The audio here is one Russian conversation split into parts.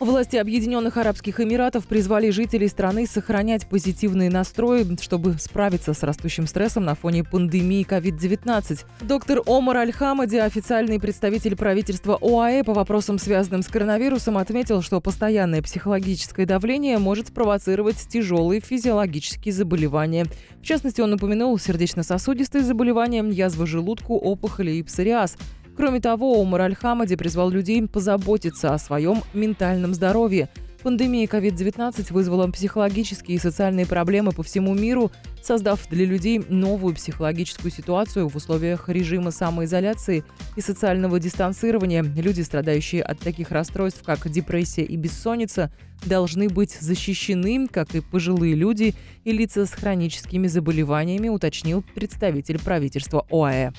Власти Объединенных Арабских Эмиратов призвали жителей страны сохранять позитивные настрои, чтобы справиться с растущим стрессом на фоне пандемии COVID-19. Доктор Омар Аль-Хамади, официальный представитель правительства ОАЭ по вопросам, связанным с коронавирусом, отметил, что постоянное психологическое давление может спровоцировать тяжелые физиологические заболевания. В частности, он упомянул сердечно-сосудистые заболевания, язву желудку, опухоли и псориаз – Кроме того, Умар Аль-Хамади призвал людей позаботиться о своем ментальном здоровье. Пандемия COVID-19 вызвала психологические и социальные проблемы по всему миру, создав для людей новую психологическую ситуацию в условиях режима самоизоляции и социального дистанцирования. Люди, страдающие от таких расстройств, как депрессия и бессонница, должны быть защищены, как и пожилые люди и лица с хроническими заболеваниями, уточнил представитель правительства ОАЭ.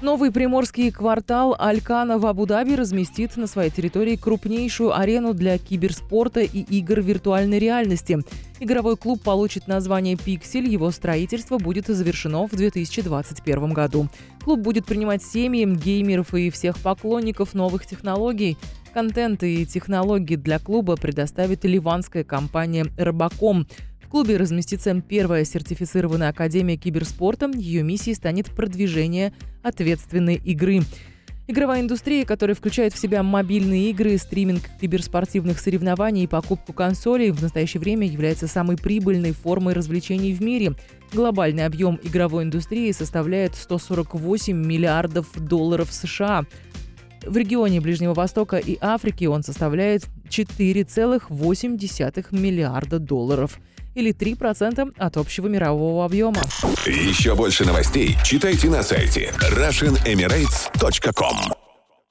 Новый приморский квартал Алькана в Абу-Даби разместит на своей территории крупнейшую арену для киберспорта и игр виртуальной реальности. Игровой клуб получит название «Пиксель». Его строительство будет завершено в 2021 году. Клуб будет принимать семьи, геймеров и всех поклонников новых технологий. Контент и технологии для клуба предоставит ливанская компания «Рыбаком». В клубе разместится первая сертифицированная Академия киберспорта. Ее миссией станет продвижение ответственной игры. Игровая индустрия, которая включает в себя мобильные игры, стриминг киберспортивных соревнований и покупку консолей, в настоящее время является самой прибыльной формой развлечений в мире. Глобальный объем игровой индустрии составляет 148 миллиардов долларов США. В регионе Ближнего Востока и Африки он составляет 4,8 миллиарда долларов или 3% от общего мирового объема. Еще больше новостей читайте на сайте RussianEmirates.com